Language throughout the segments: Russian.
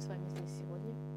с вами здесь сегодня.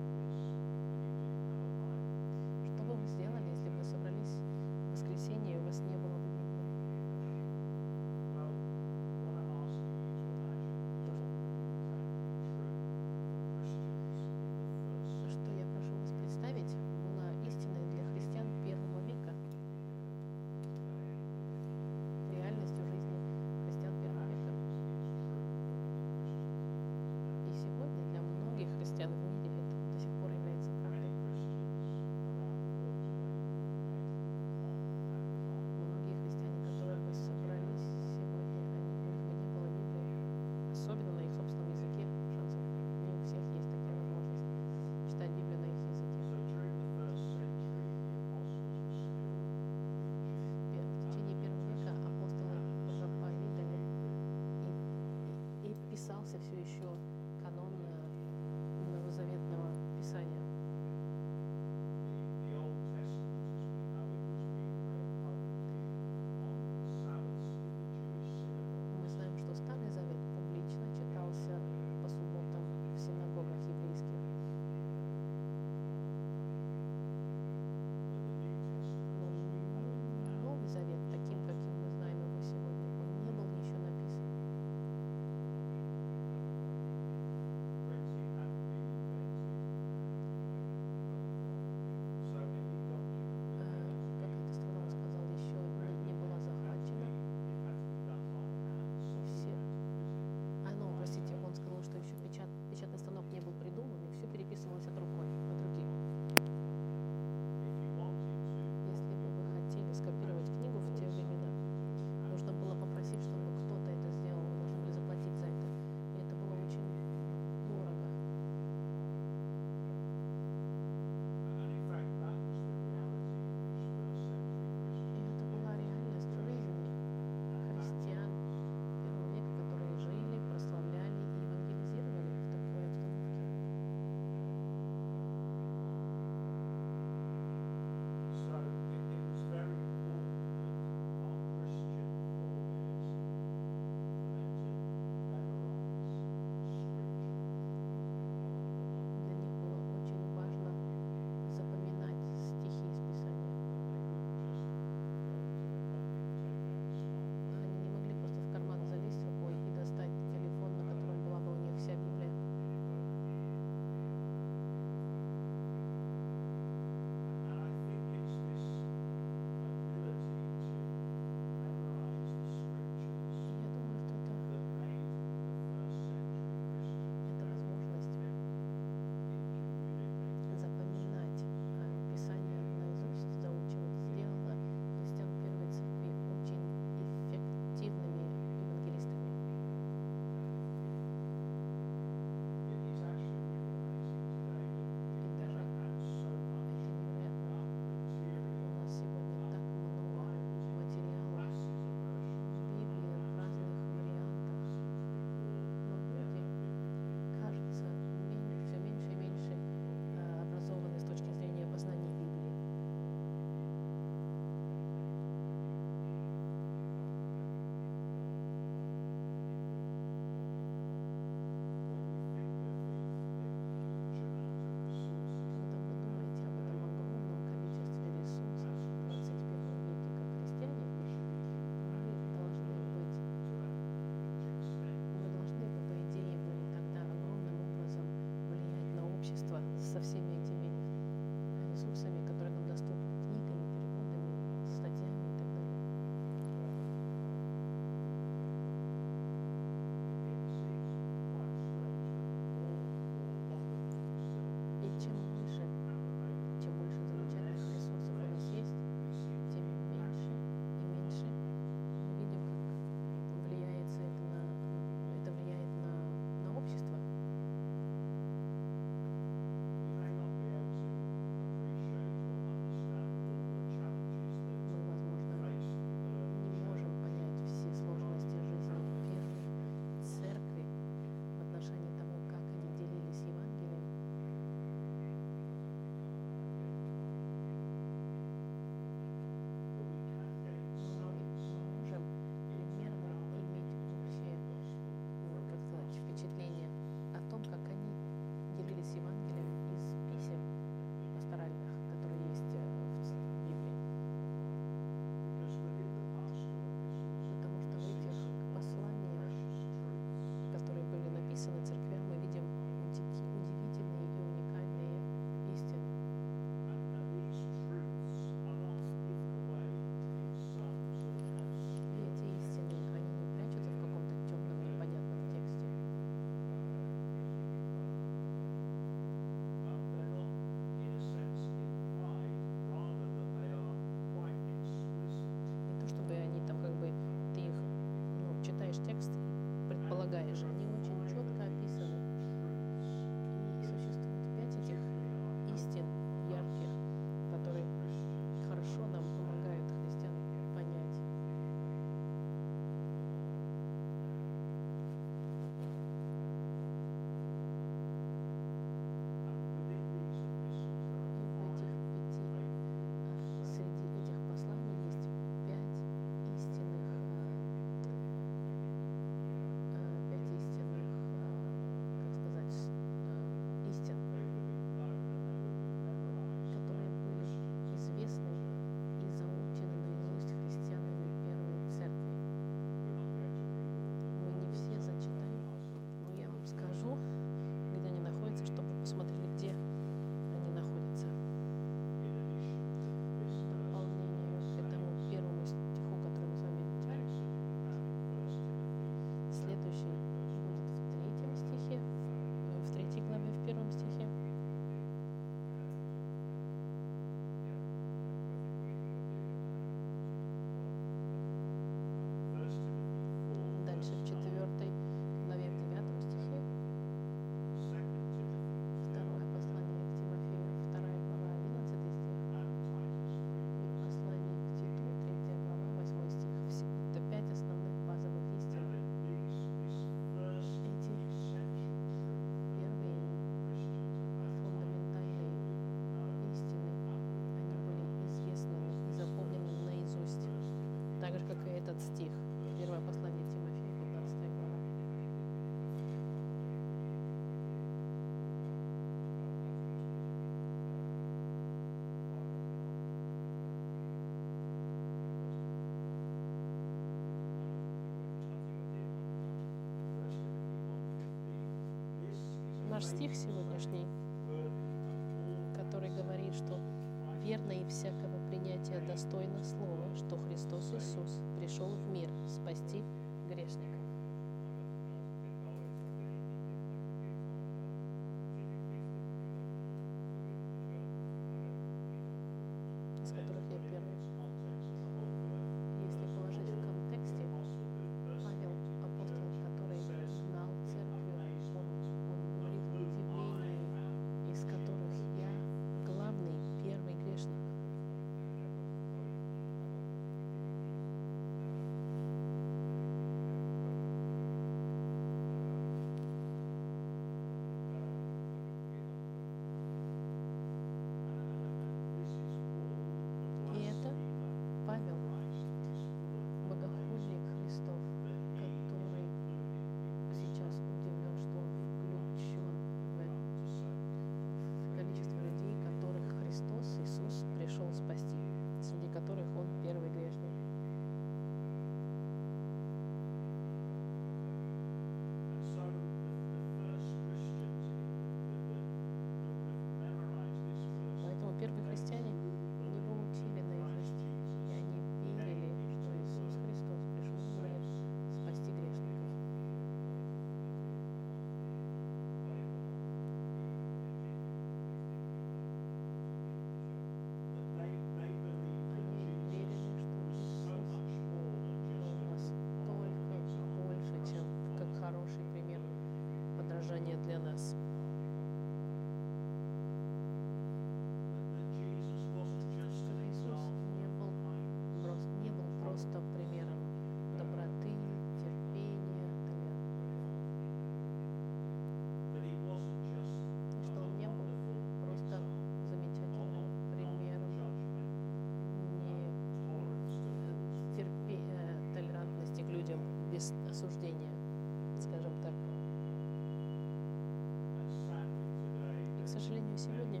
сожалению, сегодня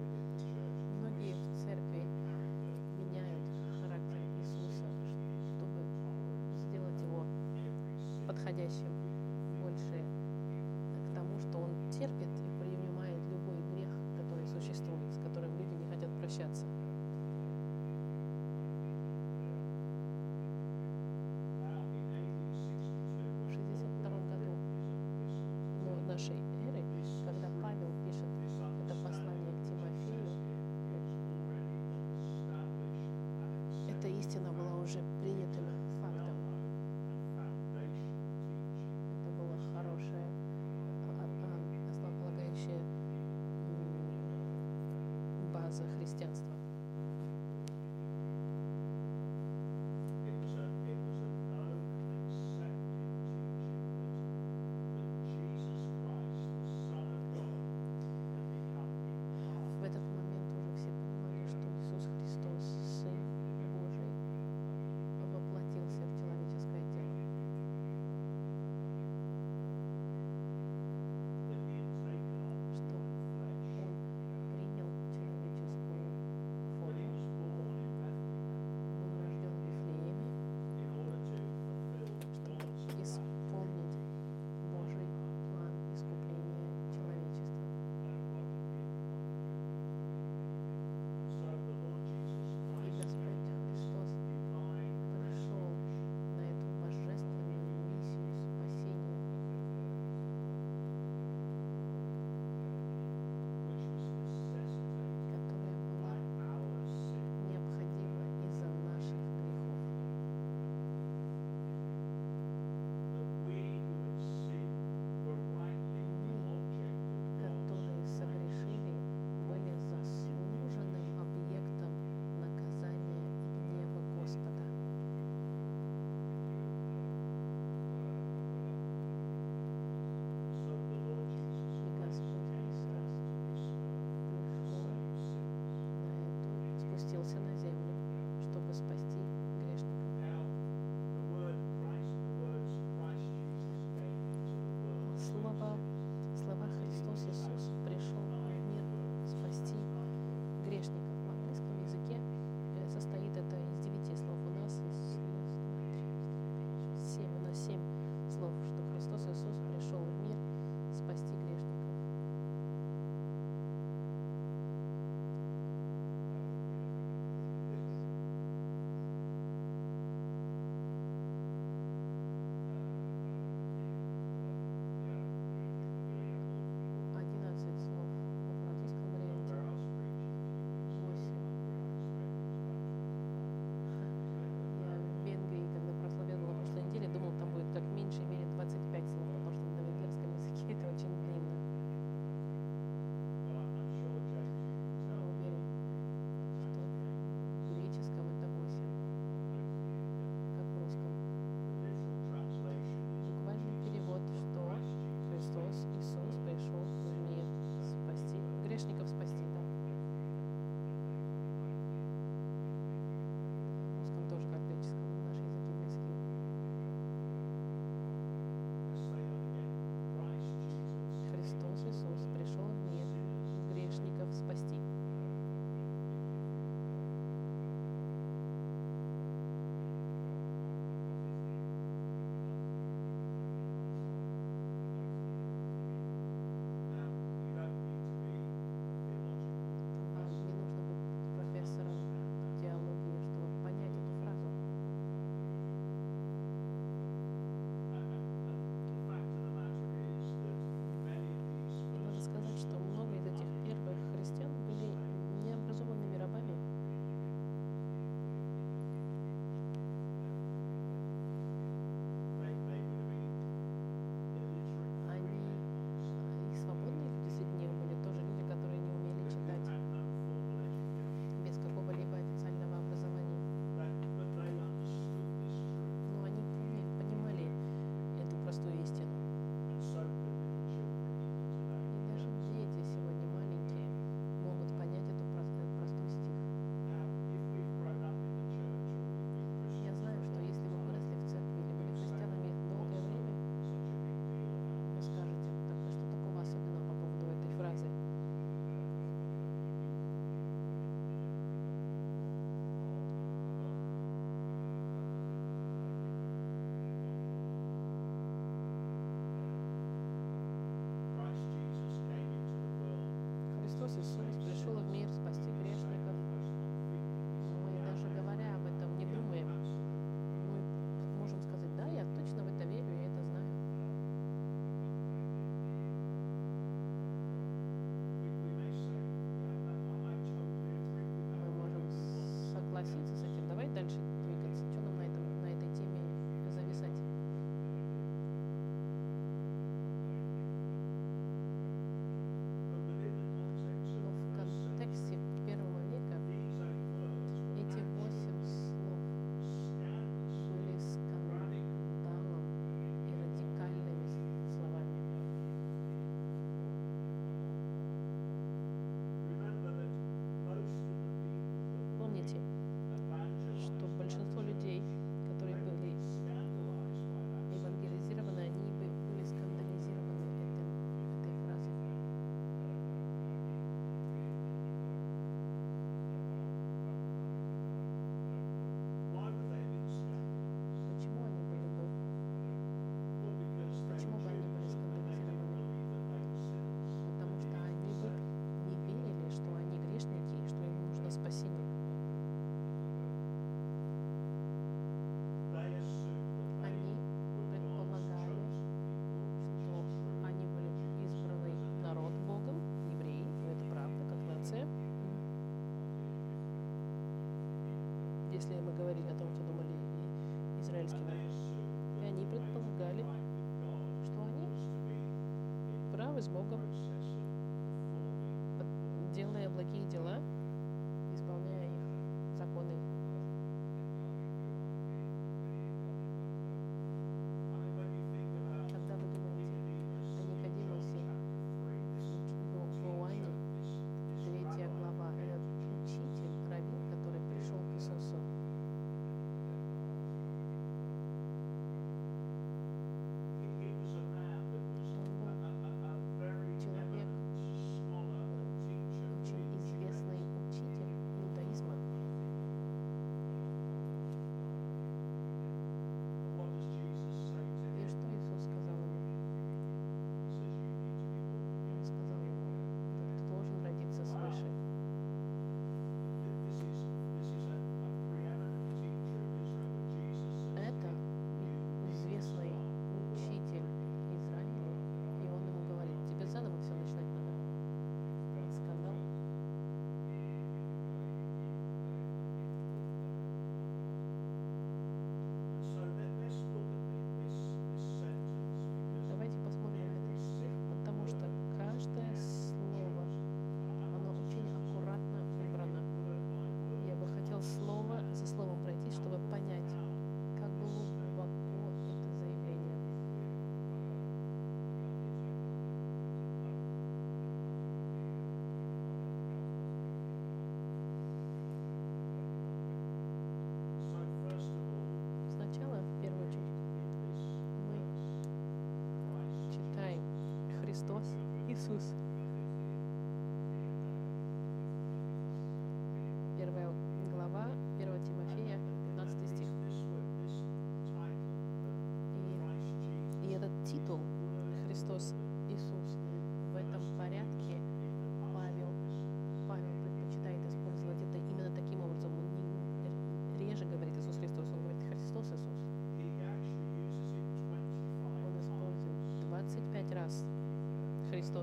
многие в церкви меняют характер Иисуса, чтобы сделать его подходящим больше к тому, что он терпит и принимает любой грех, который существует, с которым люди не хотят прощаться.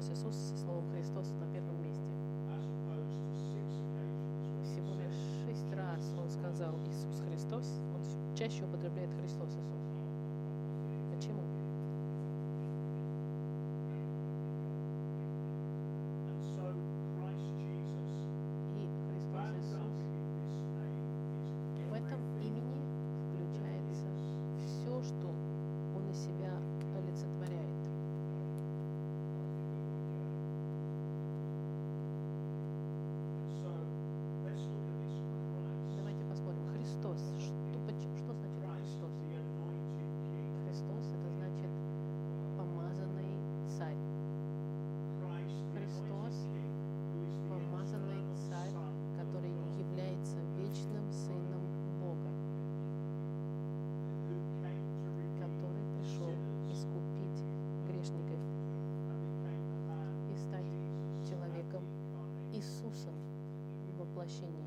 Христос Иисус со словом Христос на первом месте. Всего лишь шесть раз он сказал Иисус Христос, он чаще употребляет воплощение.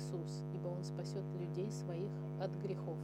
Иисус, ибо он спасет людей своих от грехов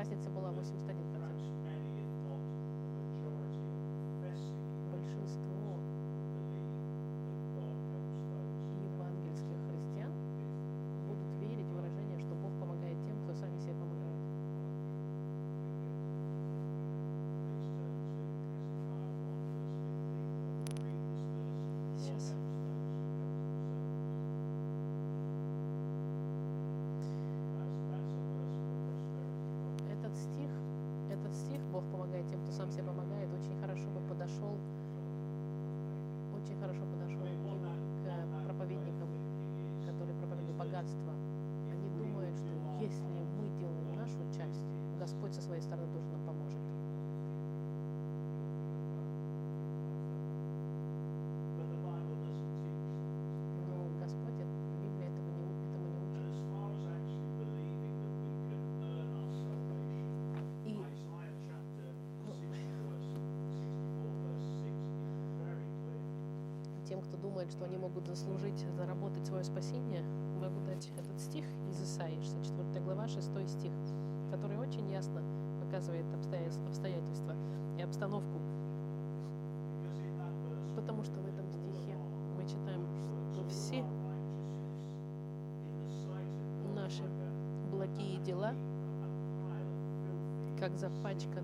разница была 81 так что они могут заслужить, заработать свое спасение, могу дать этот стих из Исаии, 64 глава, 6 стих, который очень ясно показывает обстоятельства и обстановку. Потому что в этом стихе мы читаем, что все наши благие дела, как запачка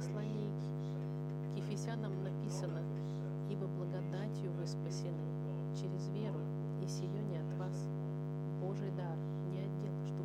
послании к Ефесянам написано, «Ибо благодатью вы спасены через веру, и сие не от вас, Божий дар, не от дел, что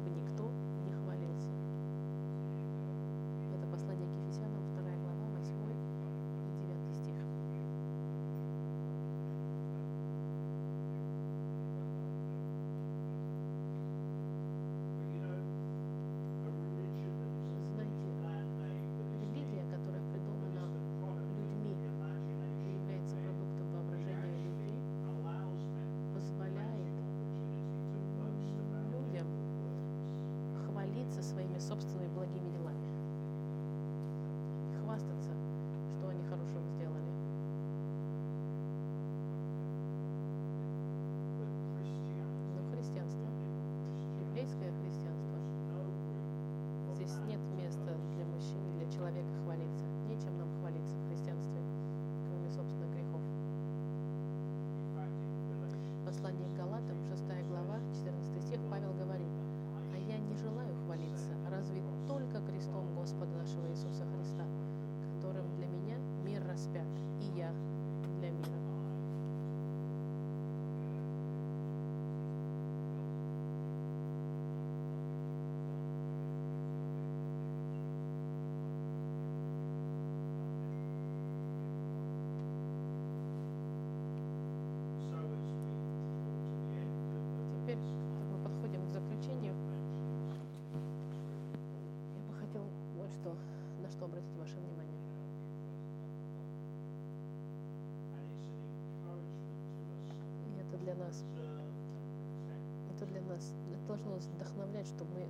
что мы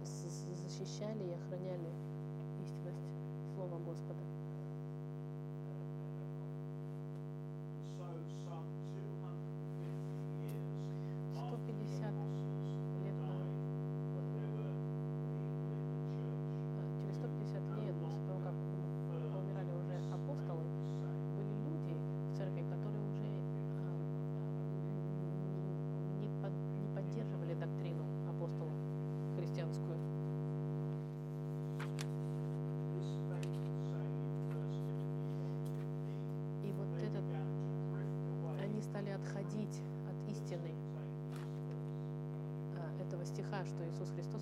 отходить от истины а, этого стиха, что Иисус Христос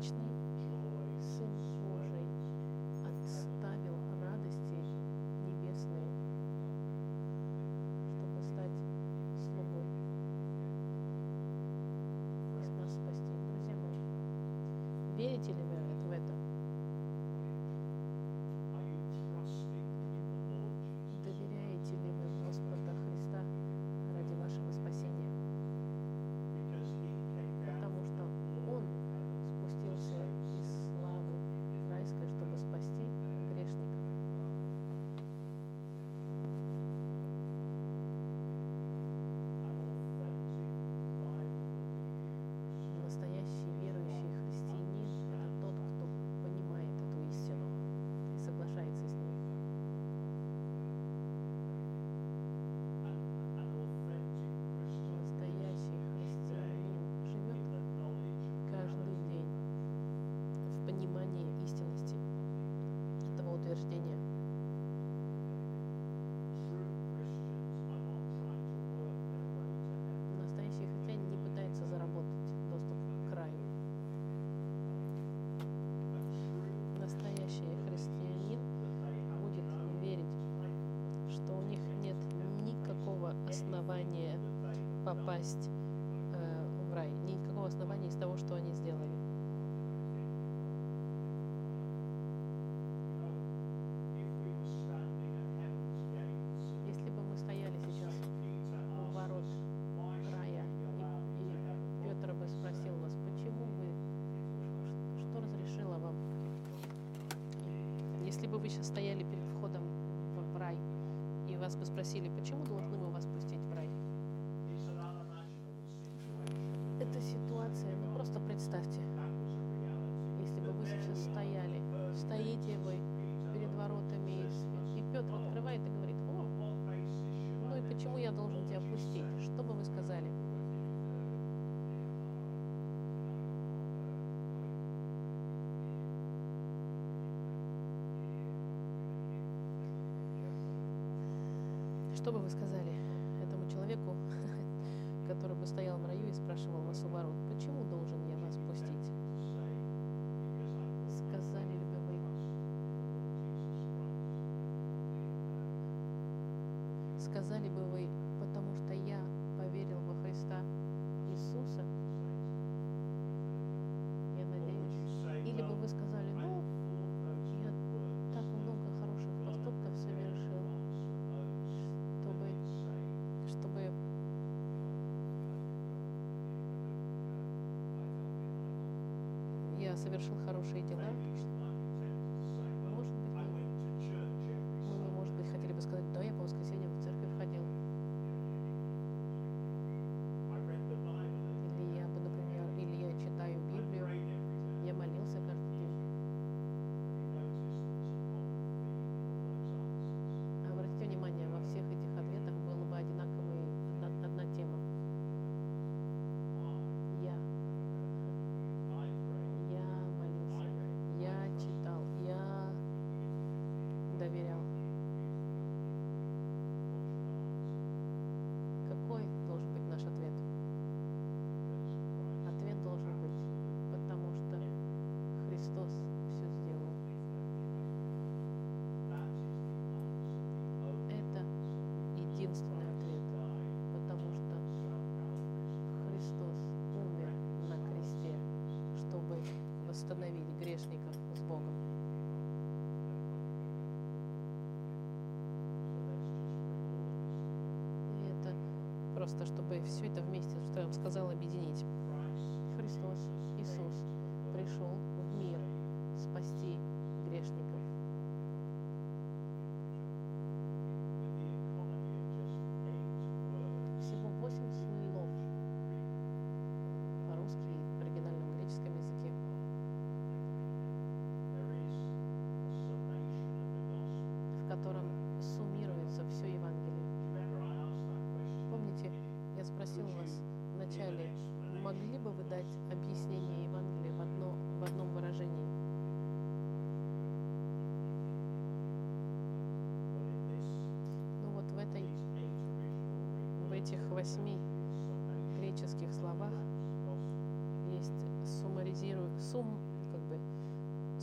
личной что бы вы сказали этому человеку, который бы стоял в раю и спрашивал вас у ворот, почему должен я вас пустить? Сказали ли бы вы? Сказали бы вы,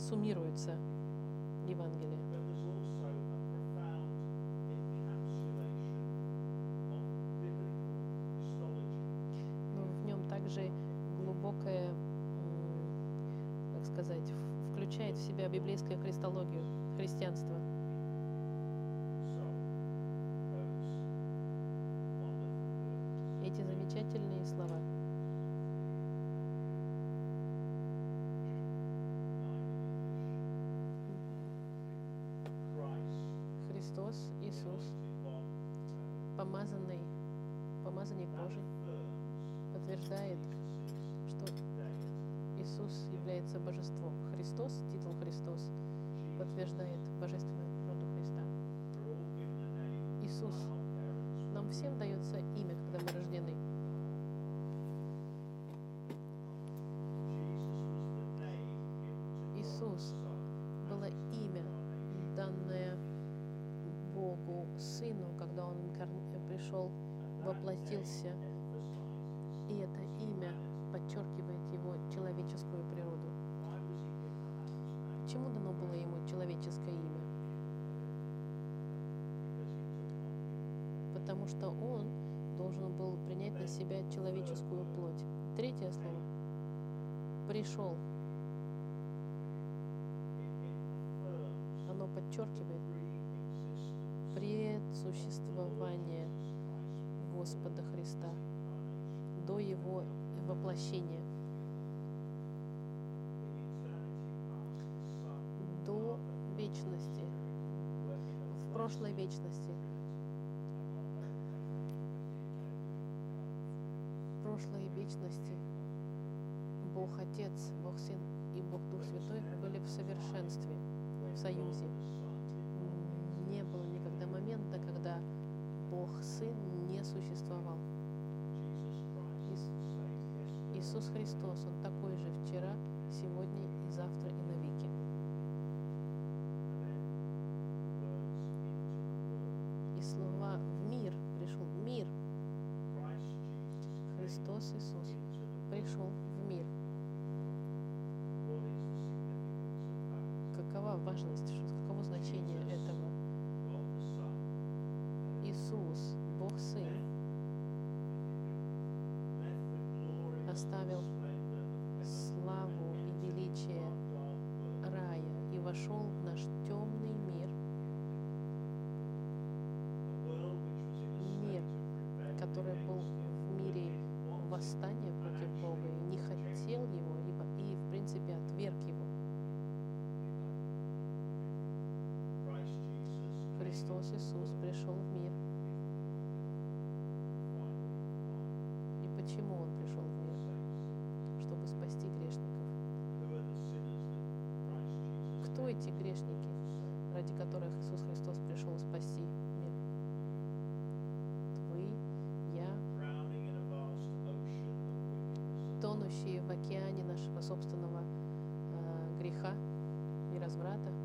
суммируется Евангелие. Но ну, в нем также глубокое, как сказать, включает в себя библейскую христологию, христианство. Иисус было имя, данное Богу Сыну, когда Он пришел, воплотился. И это имя подчеркивает его человеческую природу. Почему дано было ему человеческое имя? Потому что он должен был принять на себя человеческую плоть. Третье слово. Пришел. подчеркивает предсуществование Господа Христа до Его воплощения, до вечности, в прошлой вечности, в прошлой вечности Бог Отец, Бог Сын и Бог Дух Святой были в совершенстве, в союзе. Иисус Христос, Он такой же вчера, сегодня и завтра и навеки. И слова в мир пришел, мир. Христос Иисус пришел в мир. Какова важность, каково значение этого? Иисус, тонущие в океане нашего собственного э, греха и разврата.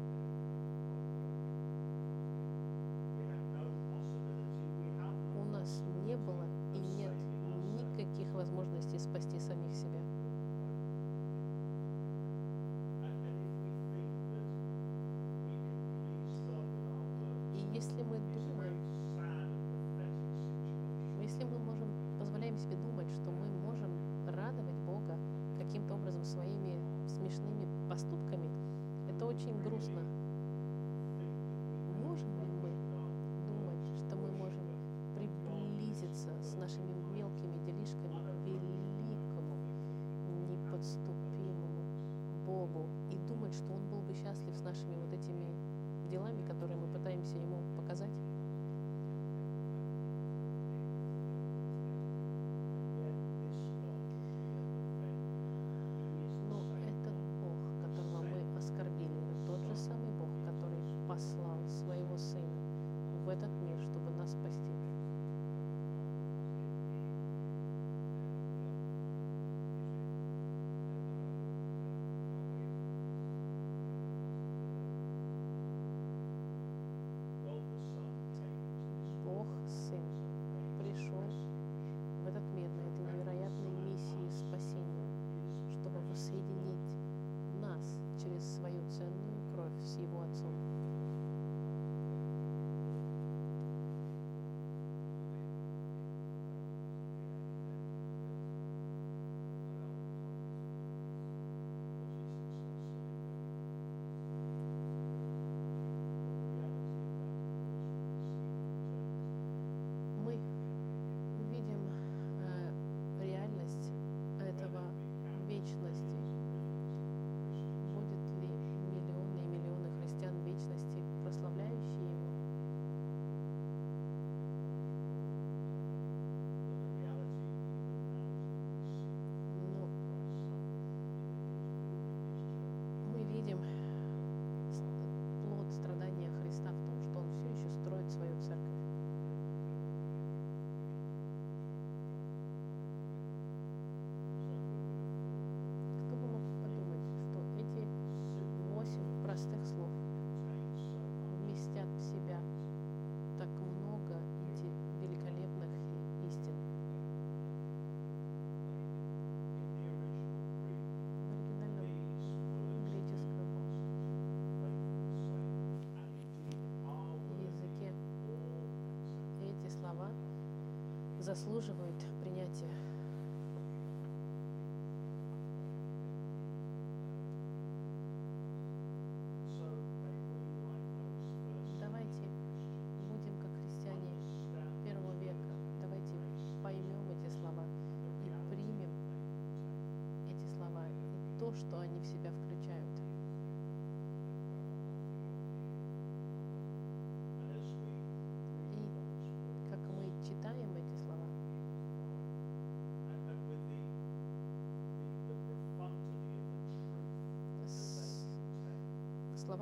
Заслуживают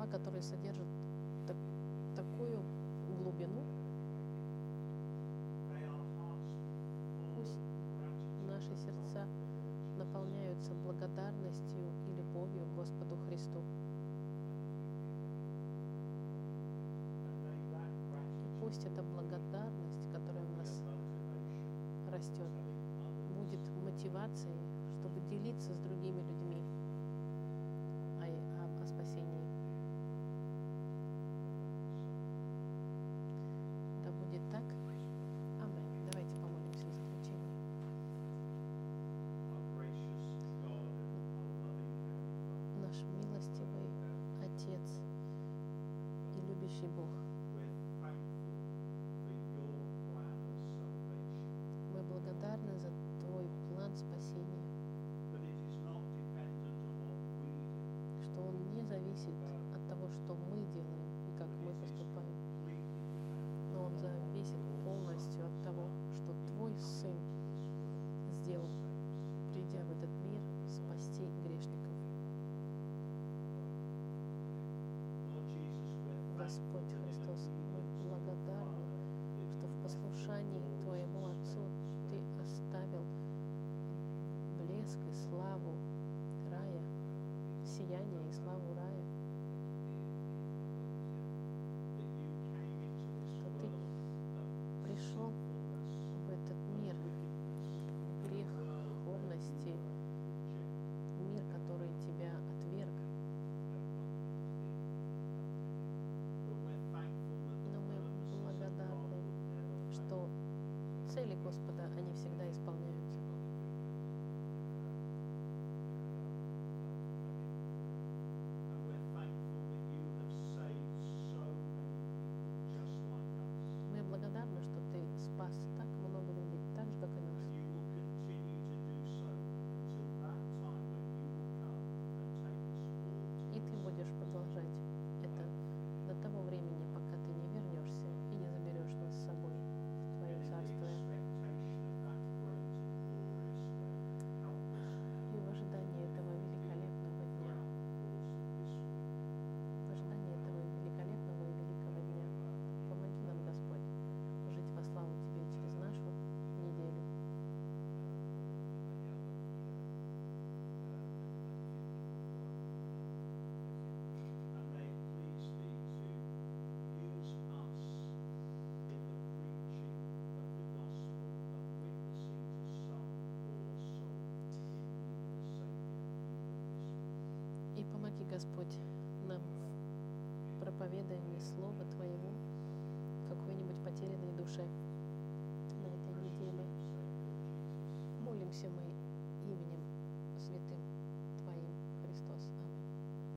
слова, которые содержат